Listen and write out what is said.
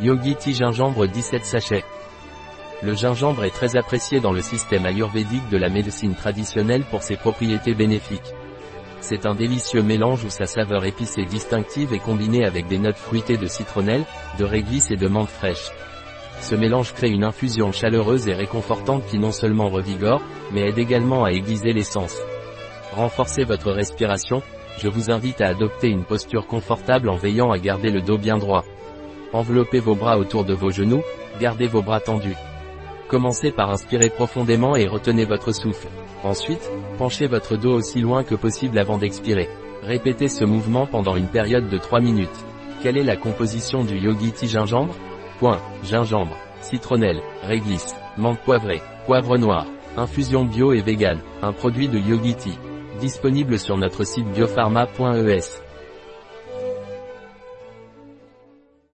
Yogi Tea gingembre 17 sachets. Le gingembre est très apprécié dans le système ayurvédique de la médecine traditionnelle pour ses propriétés bénéfiques. C'est un délicieux mélange où sa saveur épicée distinctive est combinée avec des notes fruitées de citronnelle, de réglisse et de menthe fraîche. Ce mélange crée une infusion chaleureuse et réconfortante qui non seulement revigore, mais aide également à aiguiser les sens. Renforcez votre respiration, je vous invite à adopter une posture confortable en veillant à garder le dos bien droit. Enveloppez vos bras autour de vos genoux, gardez vos bras tendus. Commencez par inspirer profondément et retenez votre souffle. Ensuite, penchez votre dos aussi loin que possible avant d'expirer. Répétez ce mouvement pendant une période de 3 minutes. Quelle est la composition du Yogi Tea gingembre Point, gingembre, citronnelle, réglisse, menthe poivrée, poivre noir, infusion bio et vegan, un produit de Yogi Tea. Disponible sur notre site biopharma.es.